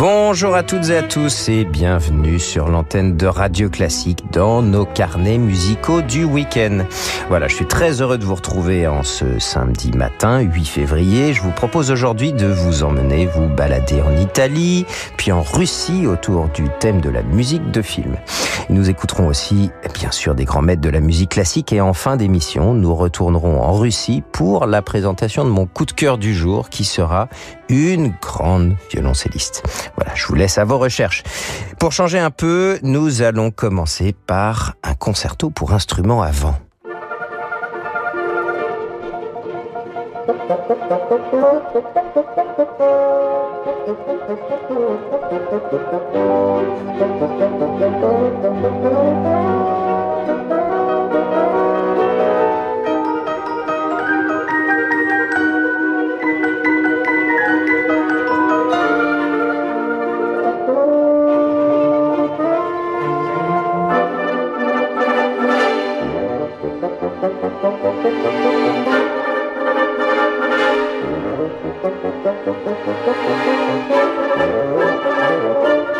Bonjour à toutes et à tous et bienvenue sur l'antenne de Radio Classique dans nos carnets musicaux du week-end. Voilà, je suis très heureux de vous retrouver en ce samedi matin, 8 février. Je vous propose aujourd'hui de vous emmener vous balader en Italie, puis en Russie autour du thème de la musique de film. Nous écouterons aussi, bien sûr, des grands maîtres de la musique classique et en fin d'émission, nous retournerons en Russie pour la présentation de mon coup de cœur du jour qui sera une grande violoncelliste. Voilà, je vous laisse à vos recherches. Pour changer un peu, nous allons commencer par un concerto pour instrument à vent. Thank you.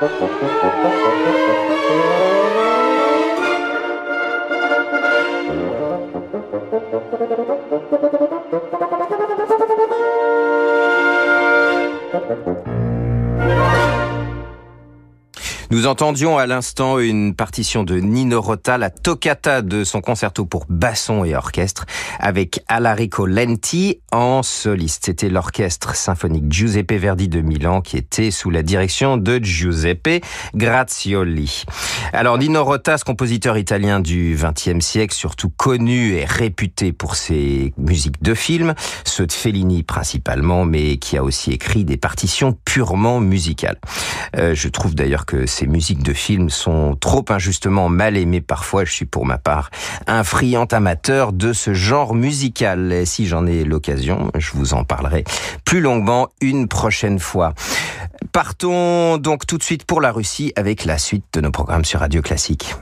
Thank you. Nous entendions à l'instant une partition de Nino Rota, la toccata de son concerto pour basson et orchestre, avec Alarico Lenti en soliste. C'était l'orchestre symphonique Giuseppe Verdi de Milan qui était sous la direction de Giuseppe Grazioli. Alors Nino Rota, ce compositeur italien du XXe siècle, surtout connu et réputé pour ses musiques de films, ceux de Fellini principalement, mais qui a aussi écrit des partitions purement musicales. Euh, je trouve d'ailleurs que c'est musiques de films sont trop injustement mal aimées parfois. Je suis pour ma part un friand amateur de ce genre musical. Si j'en ai l'occasion, je vous en parlerai plus longuement une prochaine fois. Partons donc tout de suite pour la Russie avec la suite de nos programmes sur Radio Classique.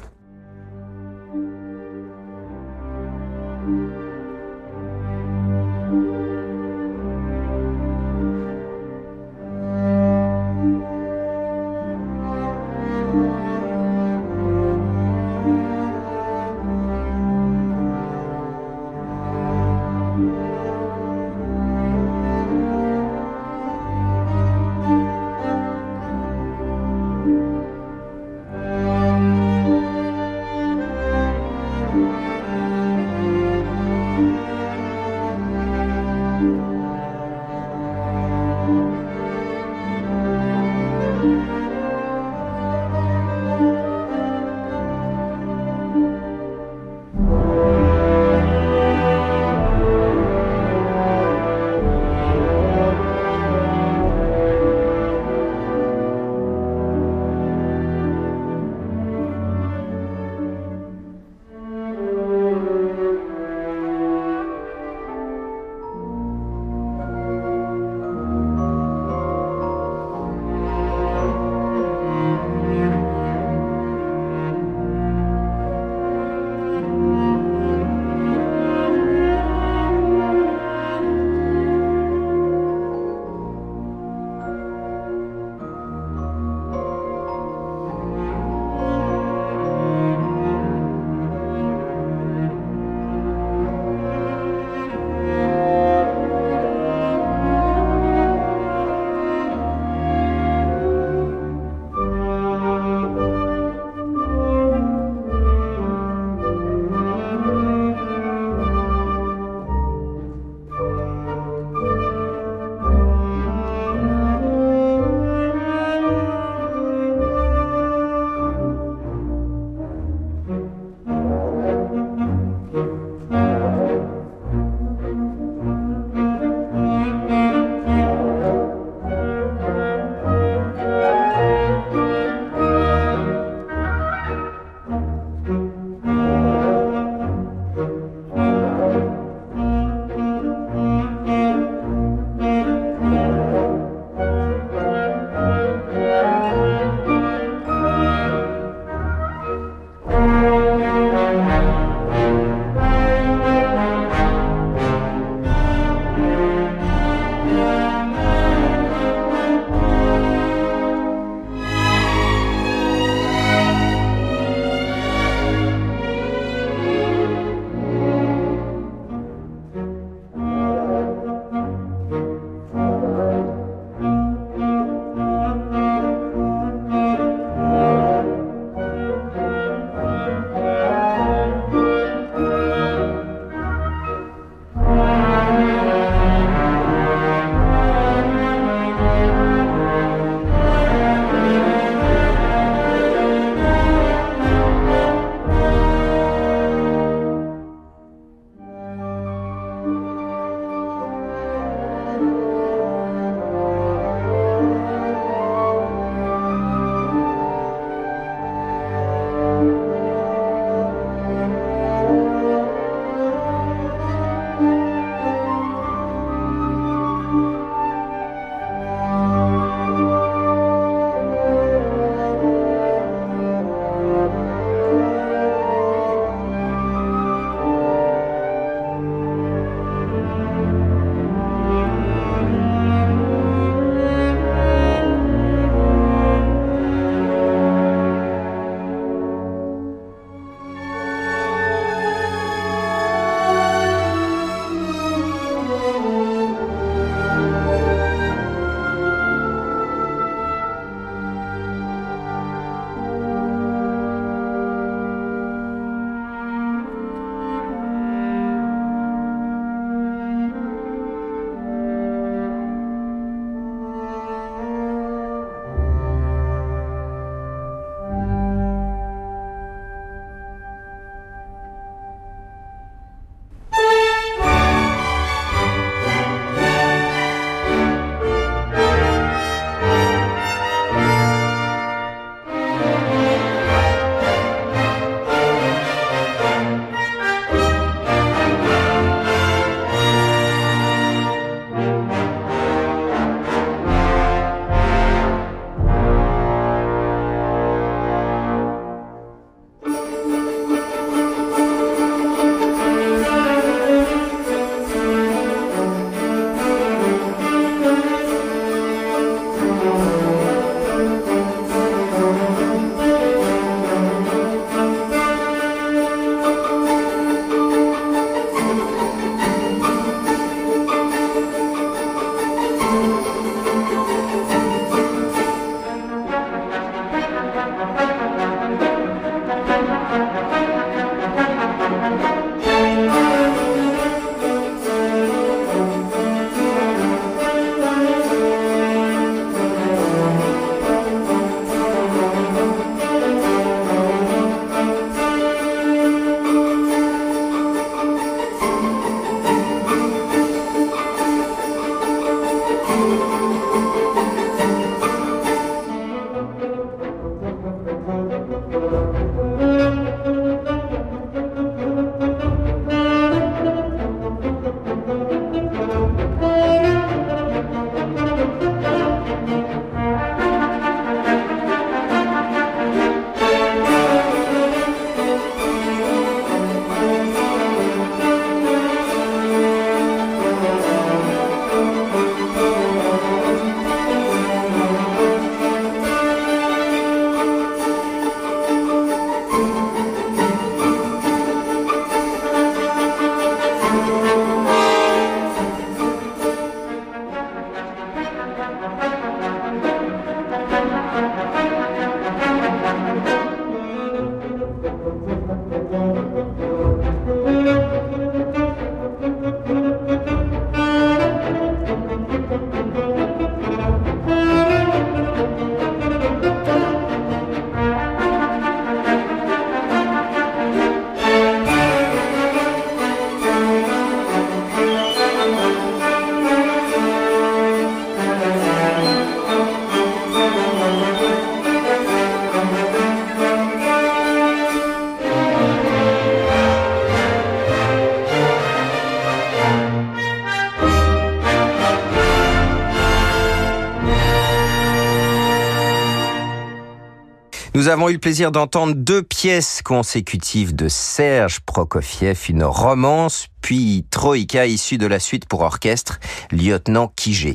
Avons eu le plaisir d'entendre deux pièces consécutives de Serge Prokofiev, une romance puis Troïka issu de la suite pour orchestre Lieutenant Kijé.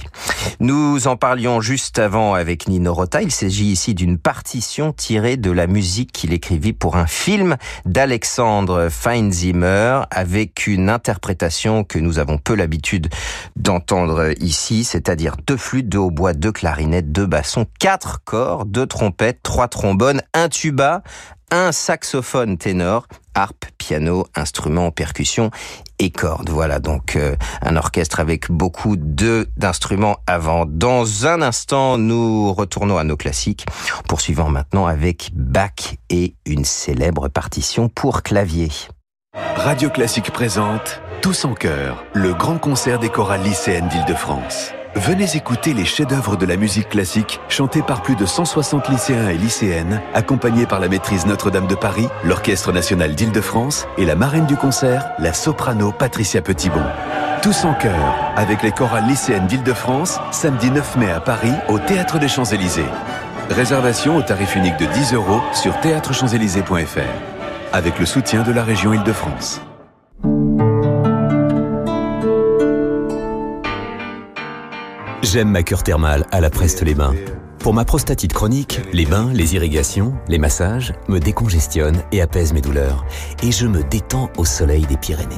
Nous en parlions juste avant avec Nino Rota. Il s'agit ici d'une partition tirée de la musique qu'il écrivit pour un film d'Alexandre Feinzimmer avec une interprétation que nous avons peu l'habitude d'entendre ici, c'est-à-dire deux flûtes, deux hautbois, deux clarinettes, deux bassons, quatre corps, deux trompettes, trois trombones, un tuba, un saxophone ténor, harpe, piano, instruments, percussion et cordes. Voilà donc euh, un orchestre avec beaucoup d'instruments avant. Dans un instant, nous retournons à nos classiques, poursuivant maintenant avec Bach et une célèbre partition pour clavier. Radio Classique présente Tous en chœur, le grand concert des chorales lycéennes d'Île-de-France. Venez écouter les chefs-d'œuvre de la musique classique chantés par plus de 160 lycéens et lycéennes, accompagnés par la maîtrise Notre-Dame de Paris, l'Orchestre national d'Île-de-France et la marraine du concert, la soprano Patricia Petitbon. Tous en chœur, avec les chorales lycéennes d'Île-de-France, samedi 9 mai à Paris, au Théâtre des Champs-Élysées. Réservation au tarif unique de 10 euros sur théâtrechamps-élysées.fr, avec le soutien de la région Île-de-France. J'aime ma cure thermale à la Preste-les-Bains. Pour ma prostatite chronique, les bains, les irrigations, les massages me décongestionnent et apaisent mes douleurs. Et je me détends au soleil des Pyrénées.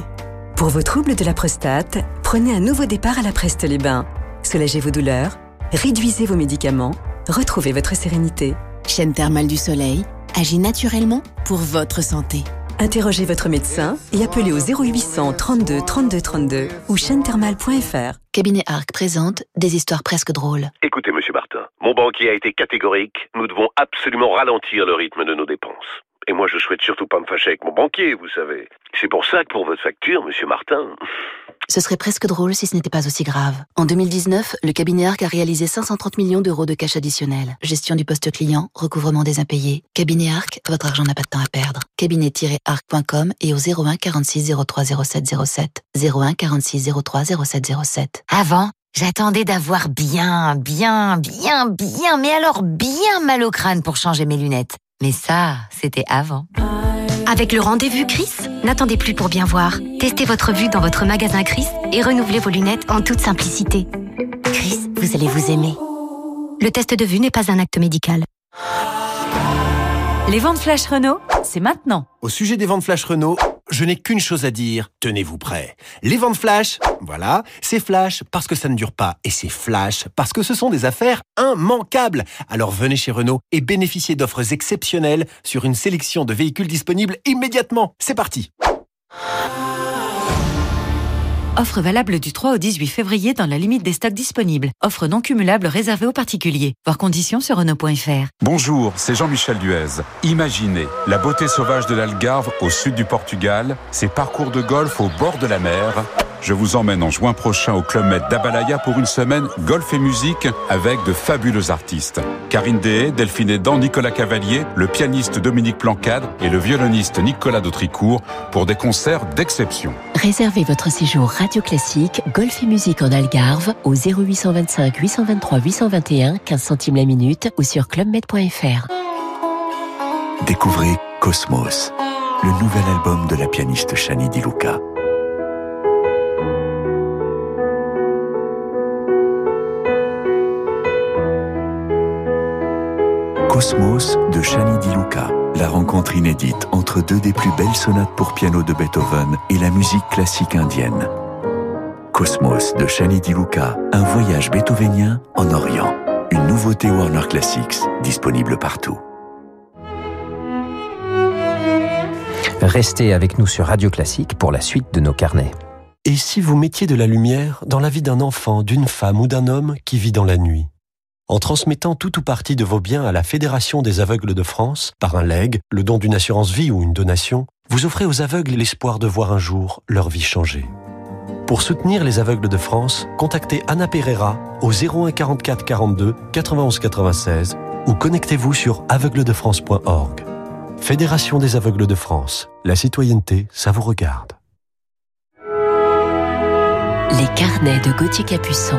Pour vos troubles de la prostate, prenez un nouveau départ à la Preste-les-Bains. Soulagez vos douleurs, réduisez vos médicaments, retrouvez votre sérénité. Chaîne thermale du soleil agit naturellement pour votre santé. Interrogez votre médecin et appelez au 0800 32 32 32 ou chaînethermale.fr. Cabinet Arc présente des histoires presque drôles. Écoutez, monsieur Martin, mon banquier a été catégorique. Nous devons absolument ralentir le rythme de nos dépenses. Et moi, je souhaite surtout pas me fâcher avec mon banquier, vous savez. C'est pour ça que pour votre facture, monsieur Martin. Ce serait presque drôle si ce n'était pas aussi grave. En 2019, le cabinet ARC a réalisé 530 millions d'euros de cash additionnel. Gestion du poste client, recouvrement des impayés. Cabinet ARC, votre argent n'a pas de temps à perdre. Cabinet-arc.com et au 01 46 03 07 07. 01 46 03 07 07. Avant, j'attendais d'avoir bien, bien, bien, bien, mais alors bien mal au crâne pour changer mes lunettes. Mais ça, c'était avant. Avec le rendez-vous Chris, n'attendez plus pour bien voir. Testez votre vue dans votre magasin Chris et renouvelez vos lunettes en toute simplicité. Chris, vous allez vous aimer. Le test de vue n'est pas un acte médical. Les ventes flash Renault, c'est maintenant. Au sujet des ventes flash Renault, je n'ai qu'une chose à dire, tenez-vous prêts. Les ventes flash, voilà, c'est flash parce que ça ne dure pas et c'est flash parce que ce sont des affaires immanquables. Alors venez chez Renault et bénéficiez d'offres exceptionnelles sur une sélection de véhicules disponibles immédiatement. C'est parti. Offre valable du 3 au 18 février dans la limite des stocks disponibles. Offre non cumulable réservée aux particuliers. Voir conditions sur Renault.fr. Bonjour, c'est Jean-Michel Duez. Imaginez la beauté sauvage de l'Algarve au sud du Portugal, ses parcours de golf au bord de la mer je vous emmène en juin prochain au Club Med d'Abalaya pour une semaine golf et musique avec de fabuleux artistes. Karine Dehé, Delphine Edan, Nicolas Cavalier, le pianiste Dominique Plancade et le violoniste Nicolas Dautricourt pour des concerts d'exception. Réservez votre séjour Radio Classique, golf et musique en Algarve au 0825 823 821 15 centimes la minute ou sur clubmed.fr. Découvrez Cosmos, le nouvel album de la pianiste Shani Di Luca. Cosmos de Shani Di Luca, la rencontre inédite entre deux des plus belles sonates pour piano de Beethoven et la musique classique indienne. Cosmos de Shani Di Luca, un voyage beethovenien en Orient. Une nouveauté Warner Classics, disponible partout. Restez avec nous sur Radio Classique pour la suite de nos carnets. Et si vous mettiez de la lumière dans la vie d'un enfant, d'une femme ou d'un homme qui vit dans la nuit? En transmettant tout ou partie de vos biens à la Fédération des aveugles de France, par un legs, le don d'une assurance vie ou une donation, vous offrez aux aveugles l'espoir de voir un jour leur vie changer. Pour soutenir les aveugles de France, contactez Anna Pereira au 01 44 42 91 96 ou connectez-vous sur aveugledefrance.org. Fédération des aveugles de France. La citoyenneté, ça vous regarde. Les carnets de Gauthier Capuçon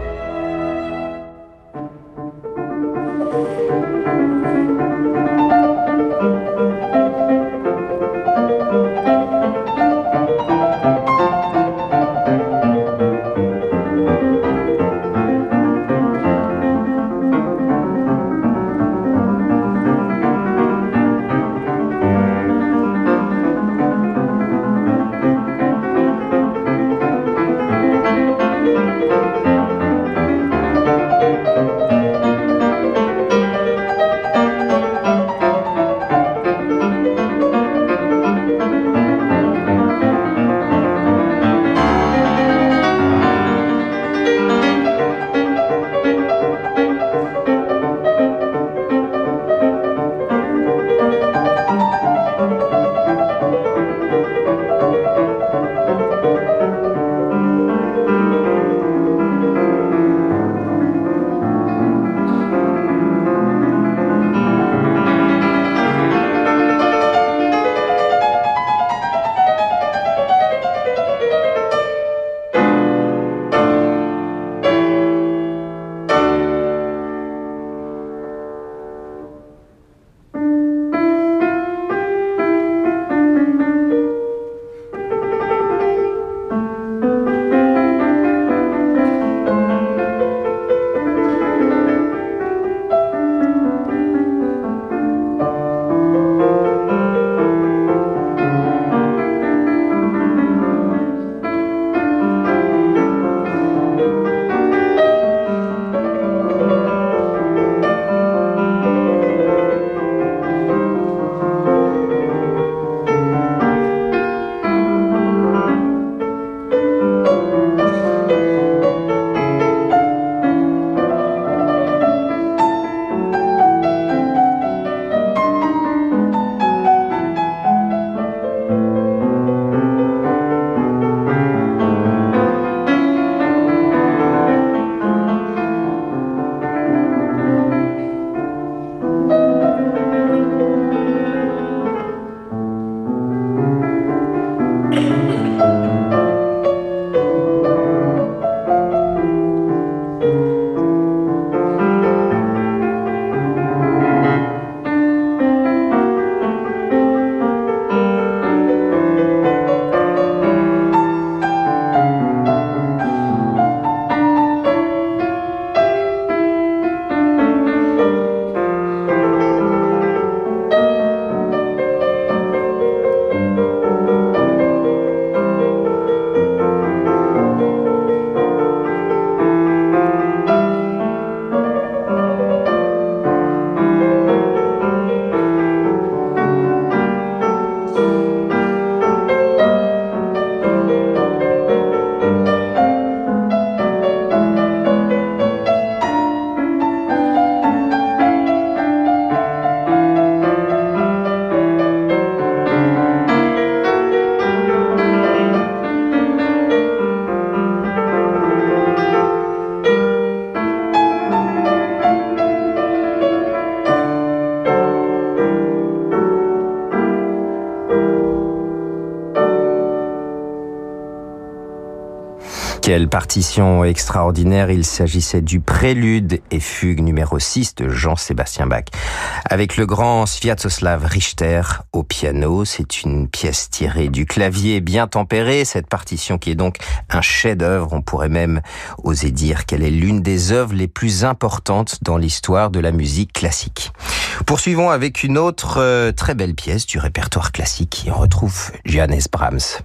Quelle partition extraordinaire. Il s'agissait du prélude et fugue numéro 6 de Jean-Sébastien Bach. Avec le grand Sviatoslav Richter au piano. C'est une pièce tirée du clavier bien tempéré. Cette partition qui est donc un chef-d'œuvre. On pourrait même oser dire qu'elle est l'une des œuvres les plus importantes dans l'histoire de la musique classique. Poursuivons avec une autre euh, très belle pièce du répertoire classique. On retrouve Johannes Brahms.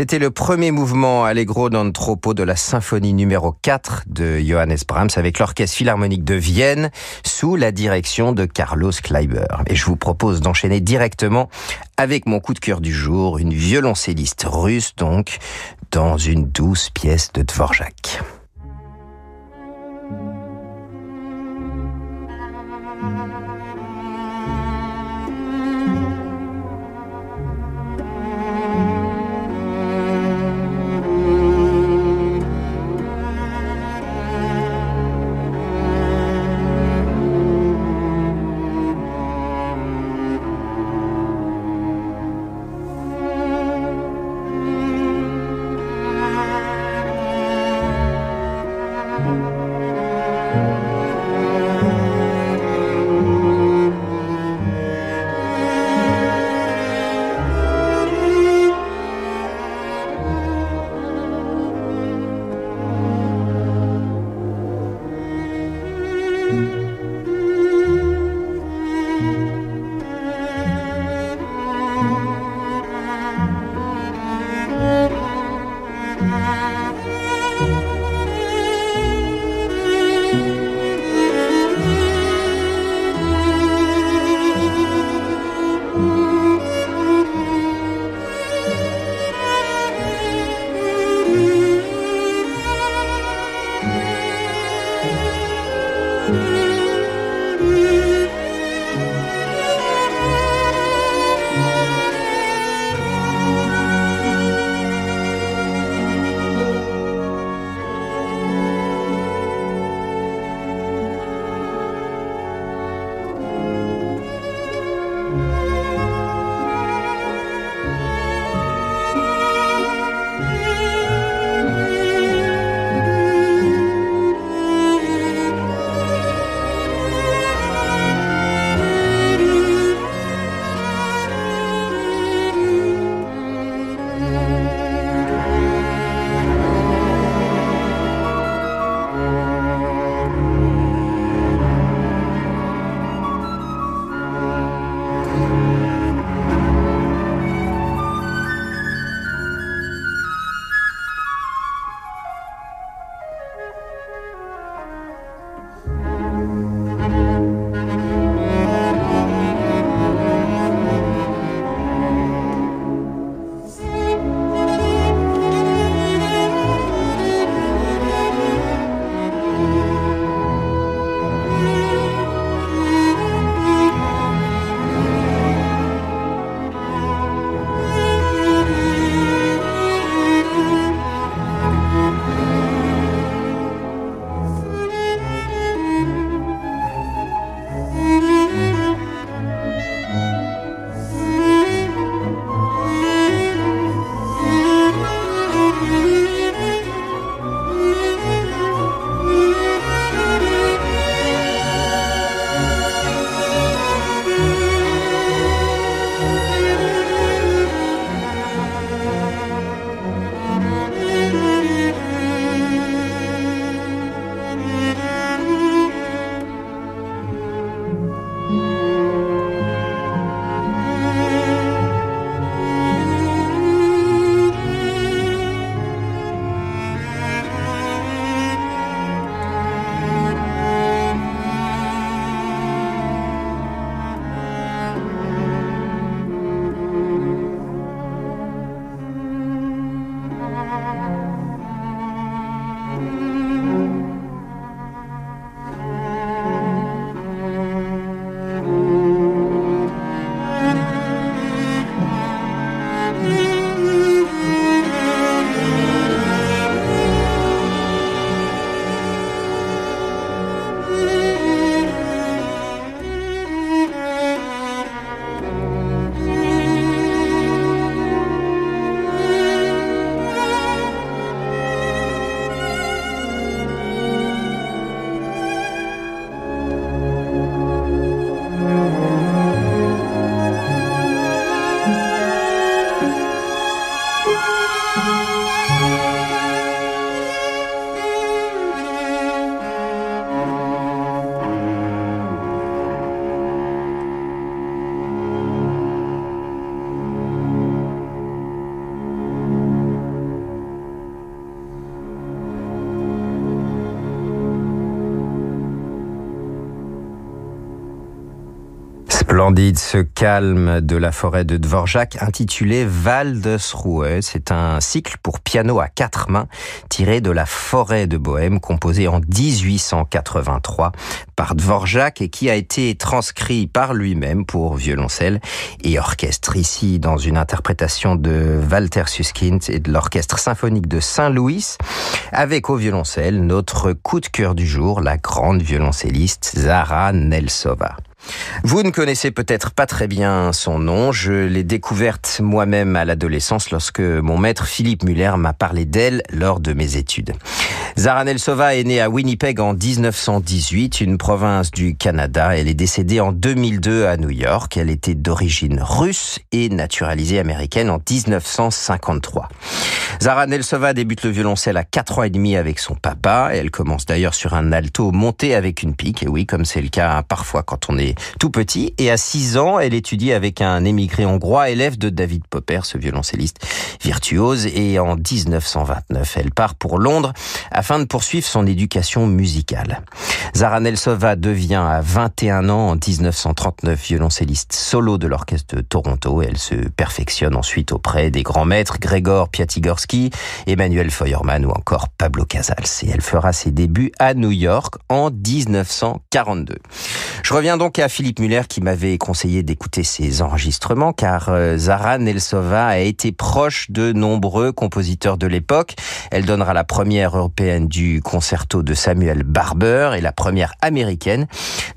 C'était le premier mouvement Allegro d'Anthropo de la symphonie numéro 4 de Johannes Brahms avec l'Orchestre Philharmonique de Vienne sous la direction de Carlos Kleiber. Et je vous propose d'enchaîner directement avec mon coup de cœur du jour, une violoncelliste russe donc, dans une douce pièce de Dvorak. Splendide ce calme de la forêt de Dvorak intitulé Waldesruhe. C'est un cycle pour piano à quatre mains tiré de la forêt de Bohème composé en 1883 par Dvorak et qui a été transcrit par lui-même pour violoncelle et orchestre ici dans une interprétation de Walter Susskind et de l'orchestre symphonique de Saint-Louis avec au violoncelle notre coup de cœur du jour, la grande violoncelliste Zara Nelsova. Vous ne connaissez peut-être pas très bien son nom. Je l'ai découverte moi-même à l'adolescence lorsque mon maître Philippe Muller m'a parlé d'elle lors de mes études. Zara Nelsova est née à Winnipeg en 1918, une province du Canada. Elle est décédée en 2002 à New York. Elle était d'origine russe et naturalisée américaine en 1953. Zara Nelsova débute le violoncelle à 4 ans et demi avec son papa. Elle commence d'ailleurs sur un alto monté avec une pique. Et oui, comme c'est le cas parfois quand on est tout petit. Et à 6 ans, elle étudie avec un émigré hongrois, élève de David Popper, ce violoncelliste virtuose. Et en 1929, elle part pour Londres afin de poursuivre son éducation musicale. Zara Nelsova devient à 21 ans en 1939 violoncelliste solo de l'orchestre de Toronto. Elle se perfectionne ensuite auprès des grands maîtres Gregor Piatigorsky, Emmanuel Feuermann ou encore Pablo Casals. Et elle fera ses débuts à New York en 1942. Je reviens donc Philippe Muller qui m'avait conseillé d'écouter ses enregistrements car euh, Zara Nelsova a été proche de nombreux compositeurs de l'époque. Elle donnera la première européenne du concerto de Samuel Barber et la première américaine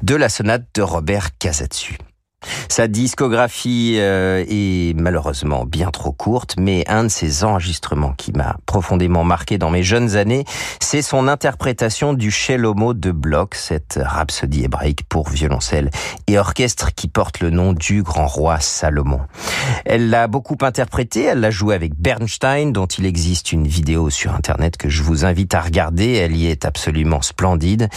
de la sonate de Robert Casatsu. Sa discographie euh, est malheureusement bien trop courte, mais un de ses enregistrements qui m'a profondément marqué dans mes jeunes années, c'est son interprétation du Shelomo de Bloch, cette rhapsodie hébraïque pour violoncelle et orchestre qui porte le nom du grand roi Salomon. Elle l'a beaucoup interprété, elle l'a joué avec Bernstein, dont il existe une vidéo sur Internet que je vous invite à regarder, elle y est absolument splendide.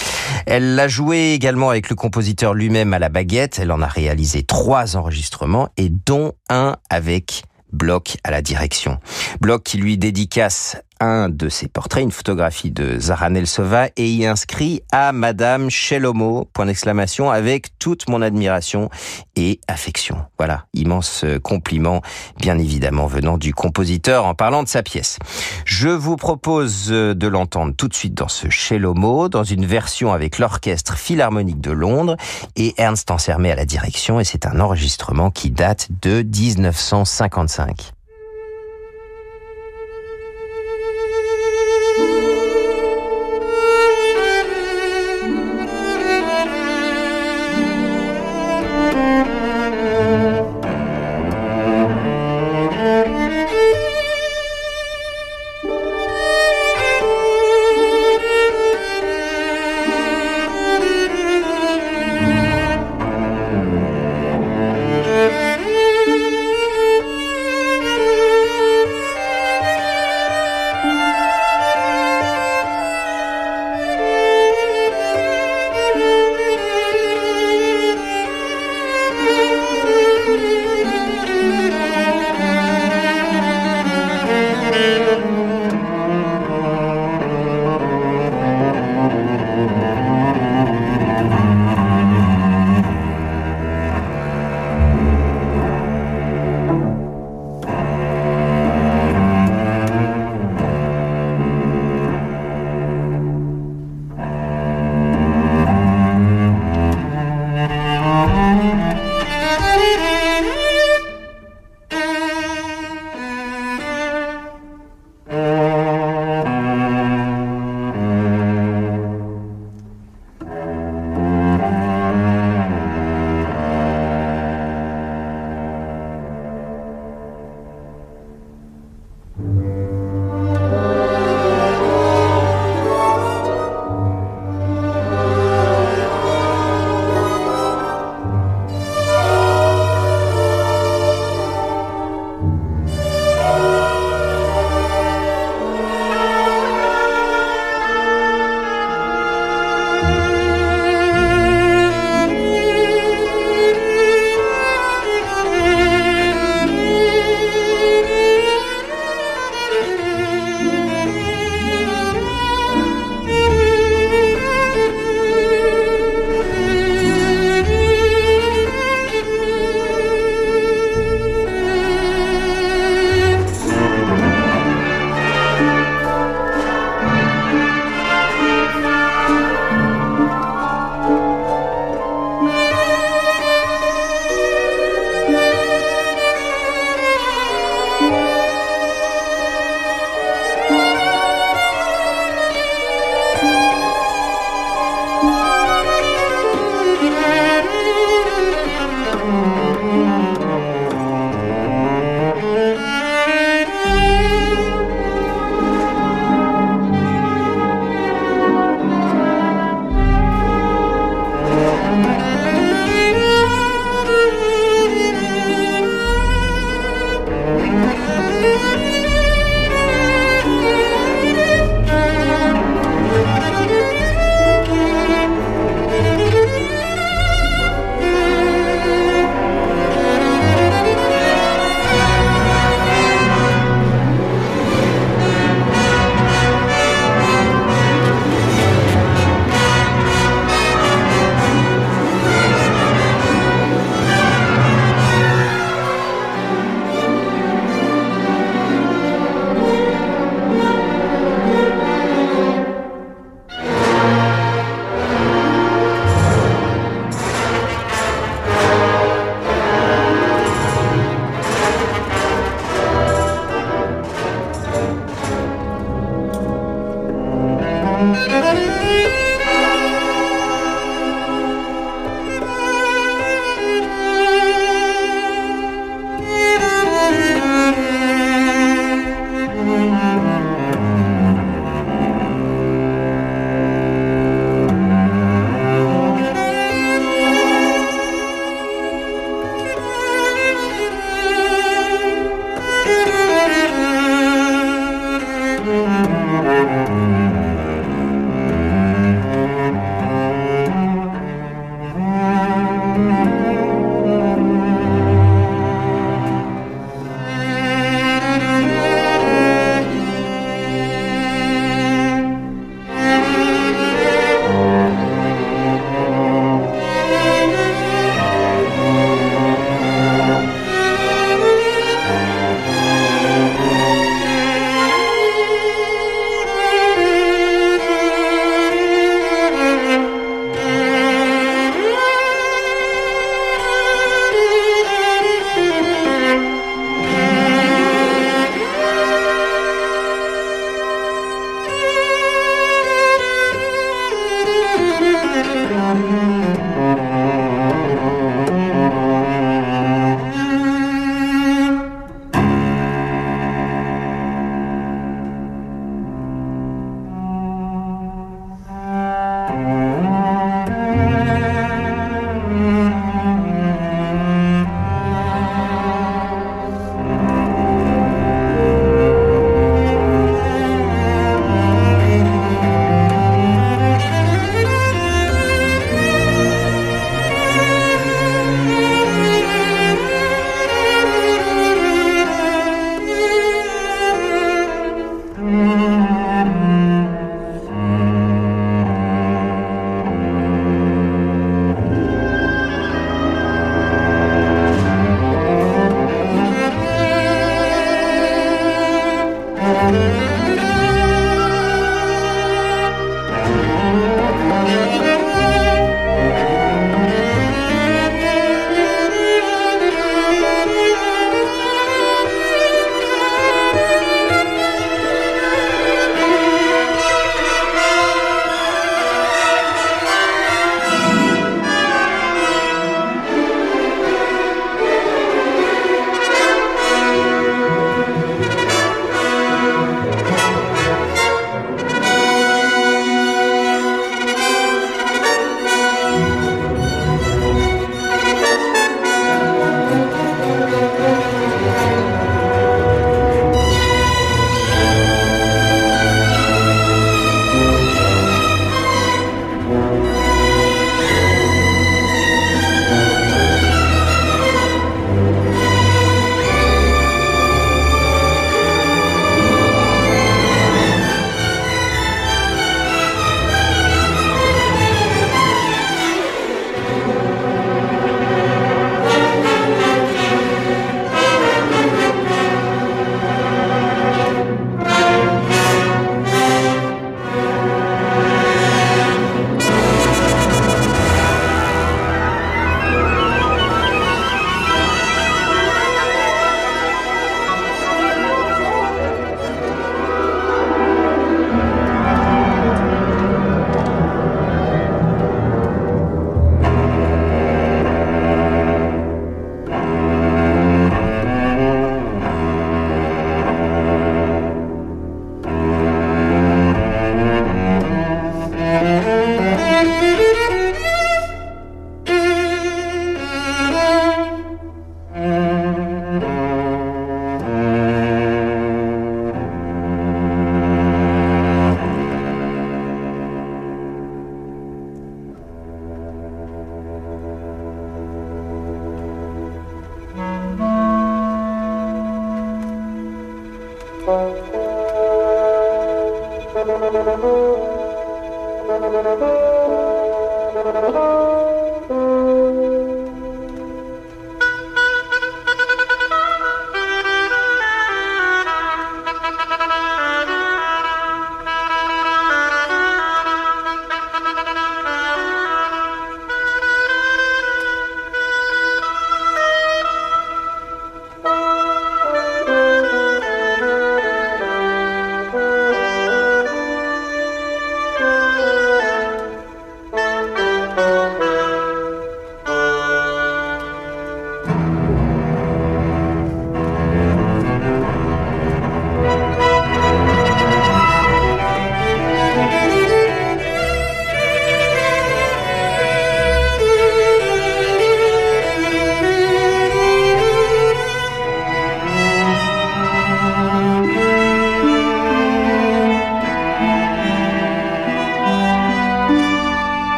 Elle l'a joué également avec le compositeur lui-même à la baguette, elle en a réalisé trois enregistrements et dont un avec Bloch à la direction. Bloch qui lui dédicace un de ses portraits, une photographie de Zara Nelsova et y inscrit à Madame Shelomo, point d'exclamation, avec toute mon admiration et affection. Voilà, immense compliment, bien évidemment, venant du compositeur en parlant de sa pièce. Je vous propose de l'entendre tout de suite dans ce Shelomo, dans une version avec l'Orchestre Philharmonique de Londres et Ernst Ansermet à la direction et c'est un enregistrement qui date de 1955.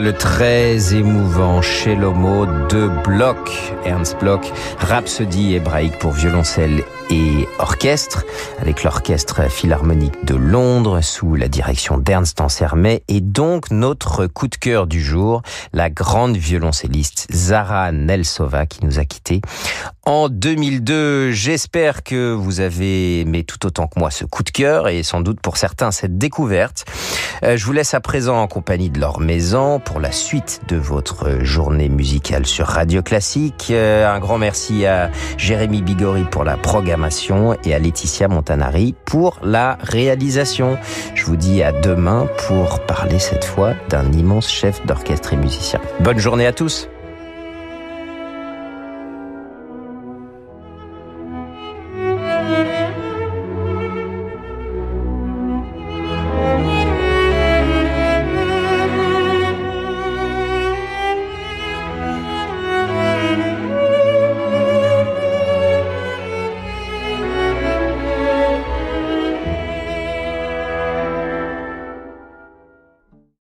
Le très émouvant chez l'homo de Bloch, Ernst Bloch, Rhapsodie hébraïque pour violoncelle orchestre, avec l'Orchestre Philharmonique de Londres sous la direction d'Ernst Ansermet et donc notre coup de cœur du jour, la grande violoncelliste Zara Nelsova qui nous a quittés en 2002. J'espère que vous avez aimé tout autant que moi ce coup de cœur et sans doute pour certains cette découverte. Euh, je vous laisse à présent en compagnie de Laure Maison pour la suite de votre journée musicale sur Radio Classique. Euh, un grand merci à Jérémy Bigori pour la programmation et à Laetitia Montanari pour la réalisation. Je vous dis à demain pour parler cette fois d'un immense chef d'orchestre et musicien. Bonne journée à tous